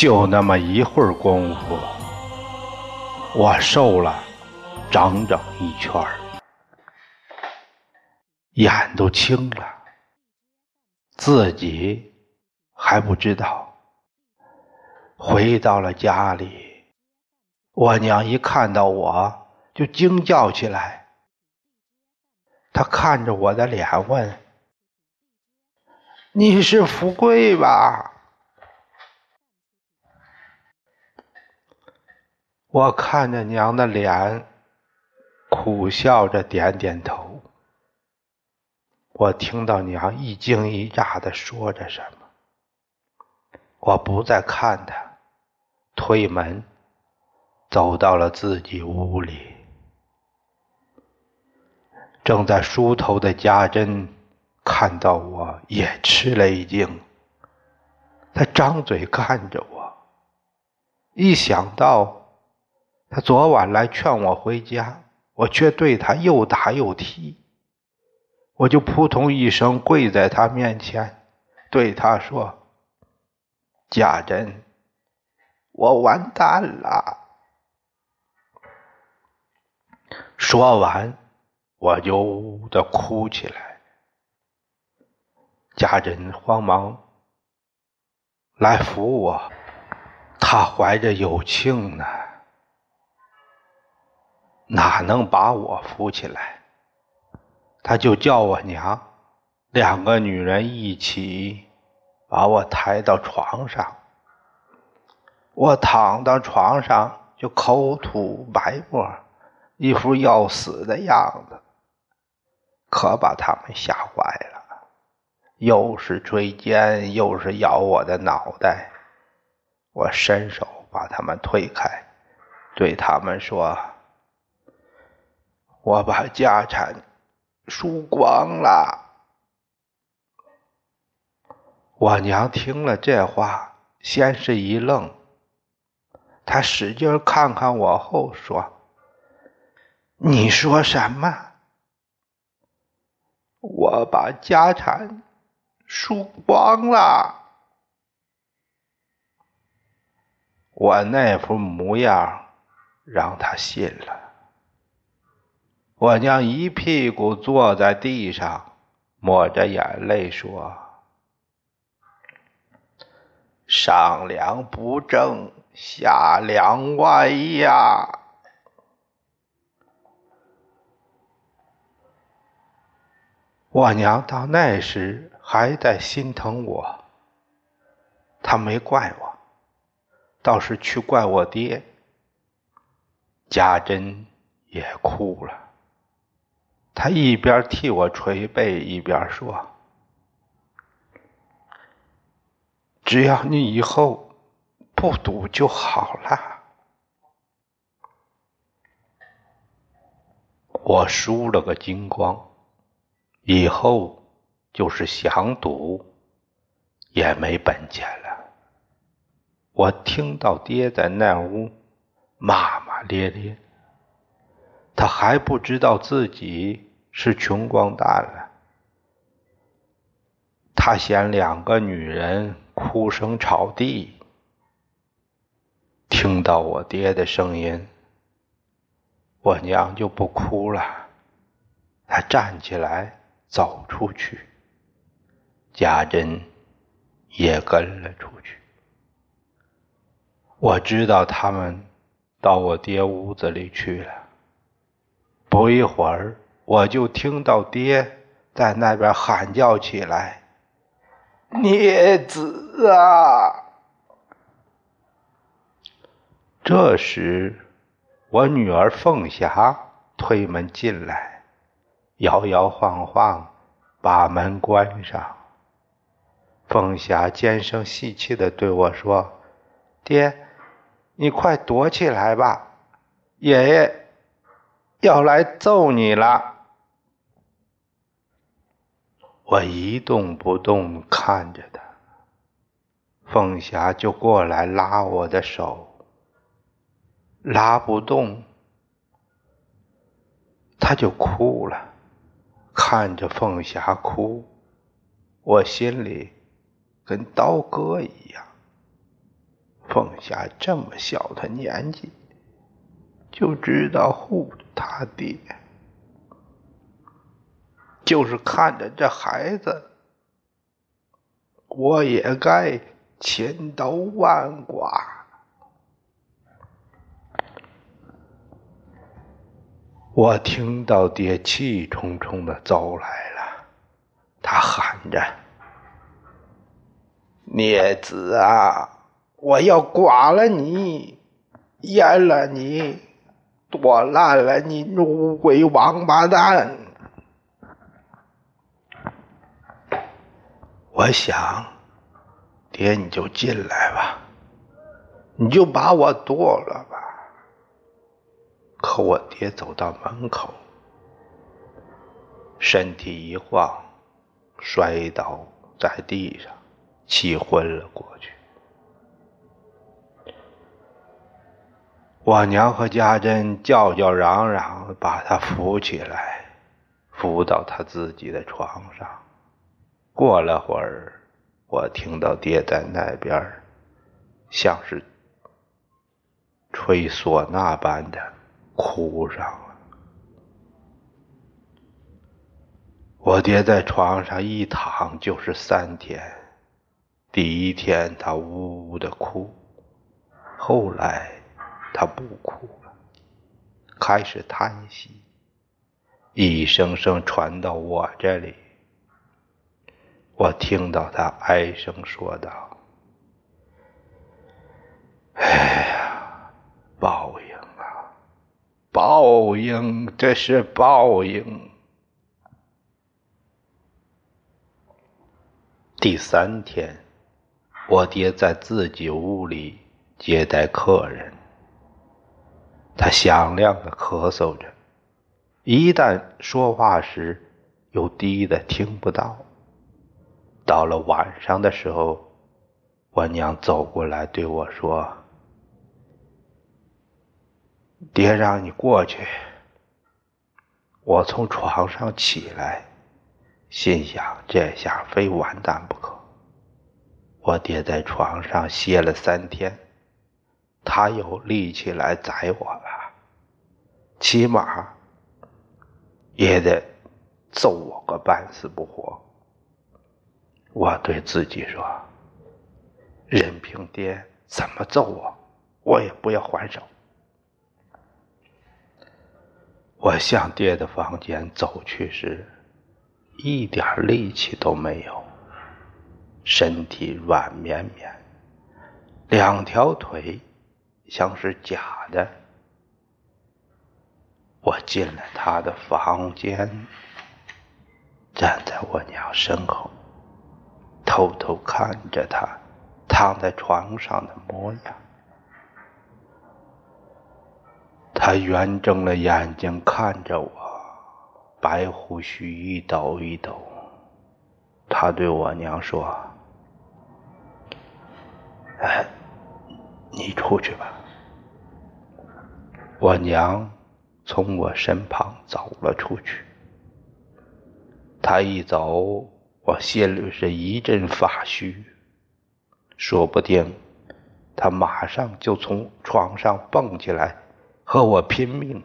就那么一会儿功夫，我瘦了整整一圈，眼都青了，自己还不知道。回到了家里，我娘一看到我就惊叫起来。她看着我的脸问：“你是富贵吧？”我看着娘的脸，苦笑着点点头。我听到娘一惊一乍的说着什么，我不再看她，推门走到了自己屋里。正在梳头的家珍看到我也吃了一惊，他张嘴看着我，一想到。他昨晚来劝我回家，我却对他又打又踢，我就扑通一声跪在他面前，对他说：“家珍，我完蛋了。”说完，我就呜呜的哭起来。家珍慌忙来扶我，他怀着有庆呢。哪能把我扶起来？他就叫我娘，两个女人一起把我抬到床上。我躺到床上就口吐白沫，一副要死的样子，可把他们吓坏了，又是追肩，又是咬我的脑袋。我伸手把他们推开，对他们说。我把家产输光了。我娘听了这话，先是一愣，她使劲看看我后说：“你说什么？我把家产输光了？”我那副模样让她信了。我娘一屁股坐在地上，抹着眼泪说：“上梁不正下梁歪呀！”我娘到那时还在心疼我，她没怪我，倒是去怪我爹。家珍也哭了。他一边替我捶背，一边说：“只要你以后不赌就好了。”我输了个精光，以后就是想赌也没本钱了。我听到爹在那屋骂骂咧咧，他还不知道自己。是穷光蛋了，他嫌两个女人哭声吵地。听到我爹的声音，我娘就不哭了。她站起来走出去，家珍也跟了出去。我知道他们到我爹屋子里去了。不一会儿。我就听到爹在那边喊叫起来：“孽子啊！”这时，我女儿凤霞推门进来，摇摇晃晃把门关上。凤霞尖声细气的对我说：“爹，你快躲起来吧，爷爷要来揍你了。”我一动不动看着他，凤霞就过来拉我的手，拉不动，他就哭了。看着凤霞哭，我心里跟刀割一样。凤霞这么小的年纪，就知道护他爹，就是看着这孩子，我也该千刀万剐。我听到爹气冲冲的走来了，他喊着：“孽子啊，我要剐了你，阉了你，剁烂了你，乌龟王八蛋！”我想，爹你就进来吧，你就把我剁了吧。可我爹走到门口，身体一晃，摔倒在地上，气昏了过去。我娘和家珍叫叫嚷嚷，把他扶起来，扶到他自己的床上。过了会儿，我听到爹在那边，像是吹唢呐般的。哭上了。我爹在床上一躺就是三天。第一天他呜呜的哭，后来他不哭了，开始叹息，一声声传到我这里。我听到他哀声说道：“哎呀，报应啊！”报应，这是报应。第三天，我爹在自己屋里接待客人，他响亮的咳嗽着，一旦说话时又低的听不到。到了晚上的时候，我娘走过来对我说。爹让你过去，我从床上起来，心想这下非完蛋不可。我爹在床上歇了三天，他有力气来宰我了，起码也得揍我个半死不活。我对自己说：任凭爹怎么揍我，我也不要还手。我向爹的房间走去时，一点力气都没有，身体软绵绵，两条腿像是假的。我进了他的房间，站在我娘身后，偷偷看着他躺在床上的模样。他圆睁了眼睛看着我，白胡须一抖一抖。他对我娘说：“哎，你出去吧。”我娘从我身旁走了出去。他一走，我心里是一阵发虚，说不定他马上就从床上蹦起来。和我拼命，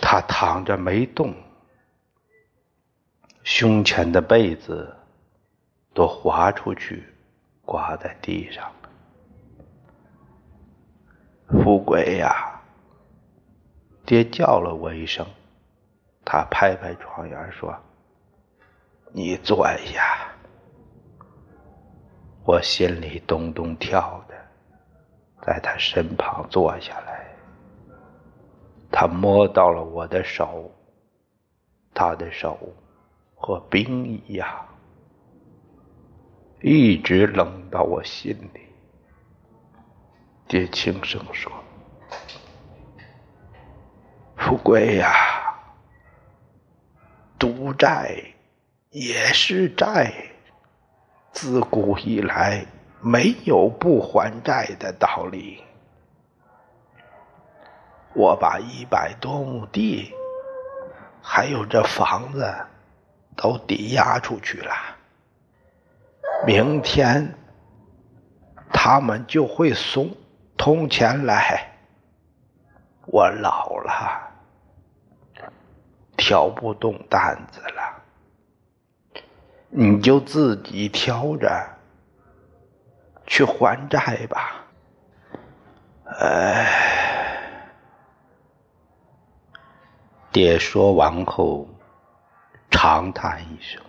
他躺着没动，胸前的被子都滑出去，挂在地上。富贵呀，爹叫了我一声，他拍拍床沿说：“你坐下。”我心里咚咚跳的。在他身旁坐下来，他摸到了我的手，他的手和冰一样，一直冷到我心里。爹轻声说：“富贵呀，赌债也是债，自古以来。”没有不还债的道理。我把一百多亩地，还有这房子，都抵押出去了。明天他们就会送铜钱来。我老了，挑不动担子了，你就自己挑着去还债吧。哎，爹说完后长叹一声。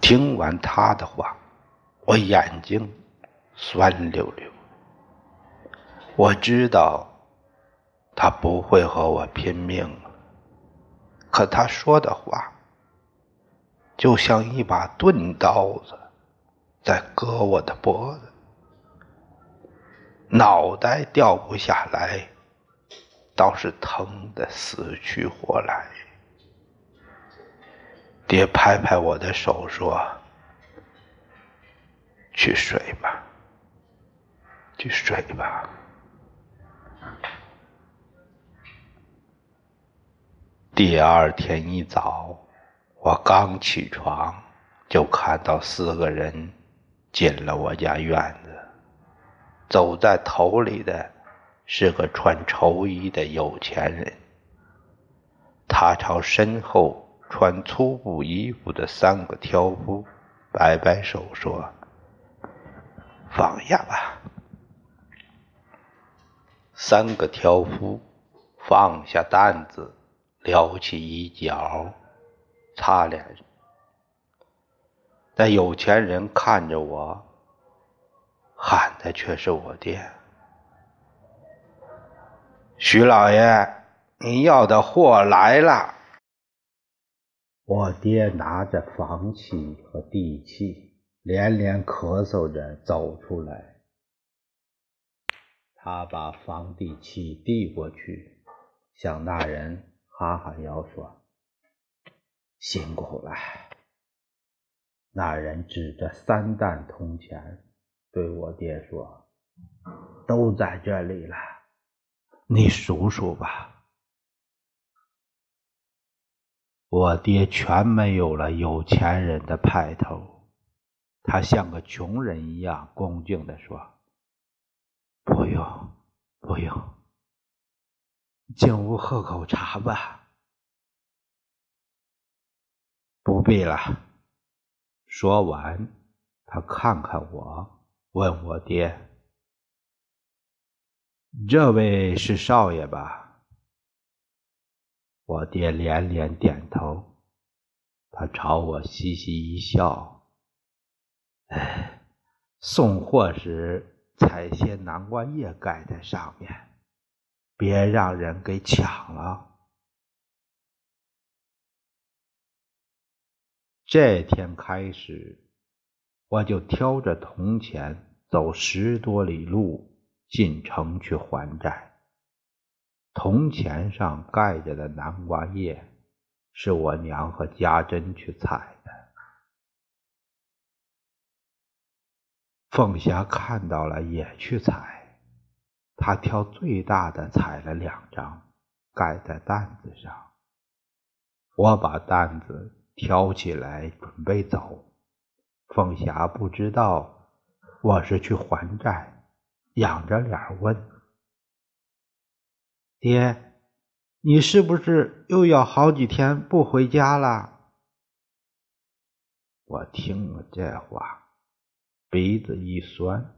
听完他的话，我眼睛酸溜溜。我知道。他不会和我拼命，可他说的话就像一把钝刀子在割我的脖子，脑袋掉不下来，倒是疼得死去活来。爹拍拍我的手说：“去睡吧，去睡吧。”第二天一早，我刚起床，就看到四个人进了我家院子。走在头里的是个穿绸衣的有钱人，他朝身后穿粗布衣服的三个挑夫摆摆手说：“放下吧。”三个挑夫放下担子。撩起衣角，擦脸。但有钱人看着我，喊的却是我爹：“徐老爷，你要的货来了。”我爹拿着房契和地契，连连咳嗽着走出来。他把房地契递过去，向那人。哈哈腰说：“辛苦了。”那人指着三担铜钱对我爹说：“都在这里了，你数数吧。”我爹全没有了有钱人的派头，他像个穷人一样恭敬地说：“不用，不用。”进屋喝口茶吧。不必了。说完，他看看我，问我爹：“这位是少爷吧？”我爹连连点头。他朝我嘻嘻一笑：“哎，送货时采些南瓜叶盖在上面。”别让人给抢了。这天开始，我就挑着铜钱走十多里路进城去还债。铜钱上盖着的南瓜叶，是我娘和家珍去采的。凤霞看到了，也去采。他挑最大的采了两张，盖在担子上。我把担子挑起来准备走，凤霞不知道我是去还债，仰着脸问：“爹，你是不是又要好几天不回家了？”我听了这话，鼻子一酸。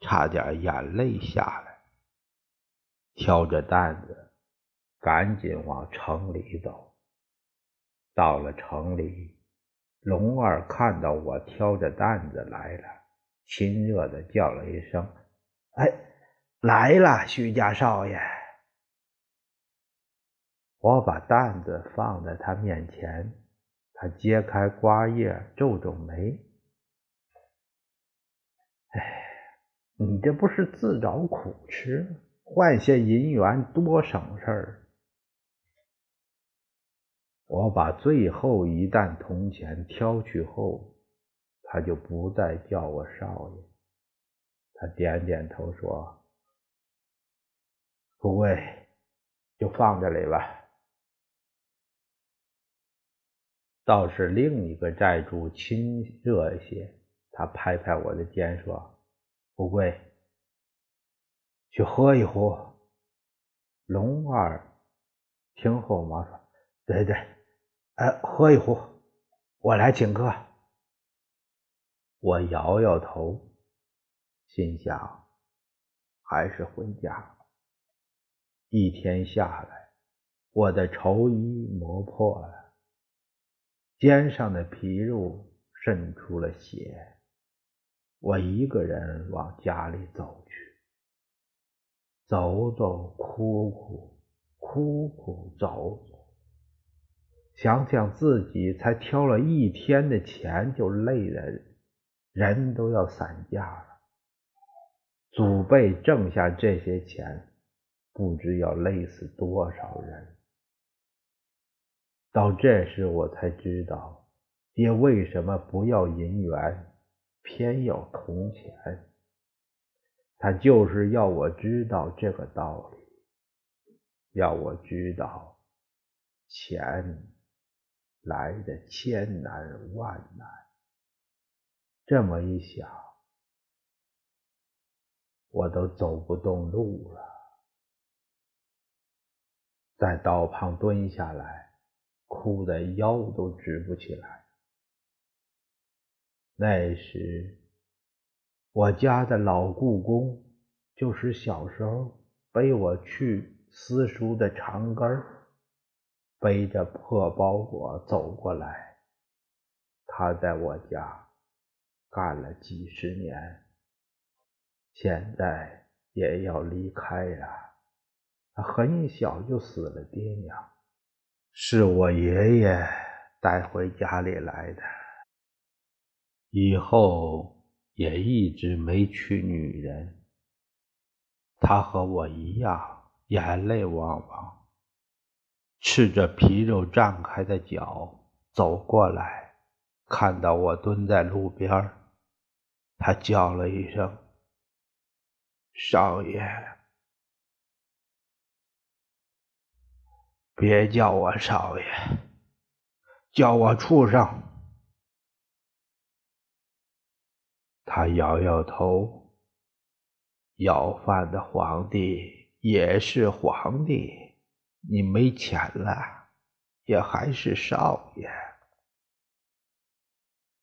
差点眼泪下来，挑着担子，赶紧往城里走。到了城里，龙二看到我挑着担子来了，亲热的叫了一声：“哎，来了，徐家少爷。”我把担子放在他面前，他揭开瓜叶，皱皱眉：“哎。”你这不是自找苦吃？换些银元多省事儿。我把最后一担铜钱挑去后，他就不再叫我少爷。他点点头说：“不贵，就放这里吧。”倒是另一个债主亲热些。他拍拍我的肩说：“不贵，去喝一壶。”龙二听后忙说：“对对，哎，喝一壶，我来请客。”我摇摇头，心想，还是回家。一天下来，我的绸衣磨破了，肩上的皮肉渗出了血。我一个人往家里走去，走走哭哭，哭哭走走。想想自己才挑了一天的钱，就累得人都要散架了。祖辈挣下这些钱，不知要累死多少人。到这时，我才知道爹为什么不要银元。偏要铜钱，他就是要我知道这个道理，要我知道钱来的千难万难。这么一想，我都走不动路了，在道旁蹲下来，哭得腰都直不起来。那时，我家的老故宫，就是小时候背我去私塾的长根儿，背着破包裹走过来。他在我家干了几十年，现在也要离开了。他很小就死了爹娘，是我爷爷带回家里来的。以后也一直没娶女人。他和我一样，眼泪汪汪，赤着皮肉绽开的脚走过来，看到我蹲在路边，他叫了一声：“少爷，别叫我少爷，叫我畜生。”他摇摇头，要饭的皇帝也是皇帝，你没钱了，也还是少爷。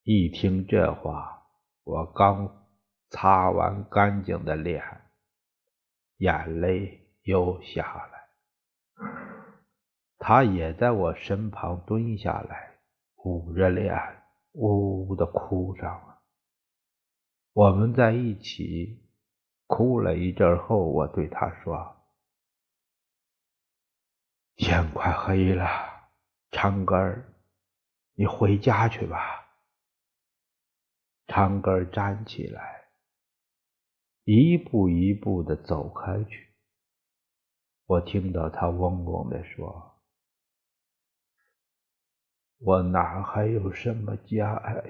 一听这话，我刚擦完干净的脸，眼泪又下来。他也在我身旁蹲下来，捂着脸，呜呜的哭上了。我们在一起哭了一阵后，我对他说：“天快黑了，长根，你回家去吧。”长根站起来，一步一步的走开去。我听到他嗡嗡的说：“我哪还有什么家呀？”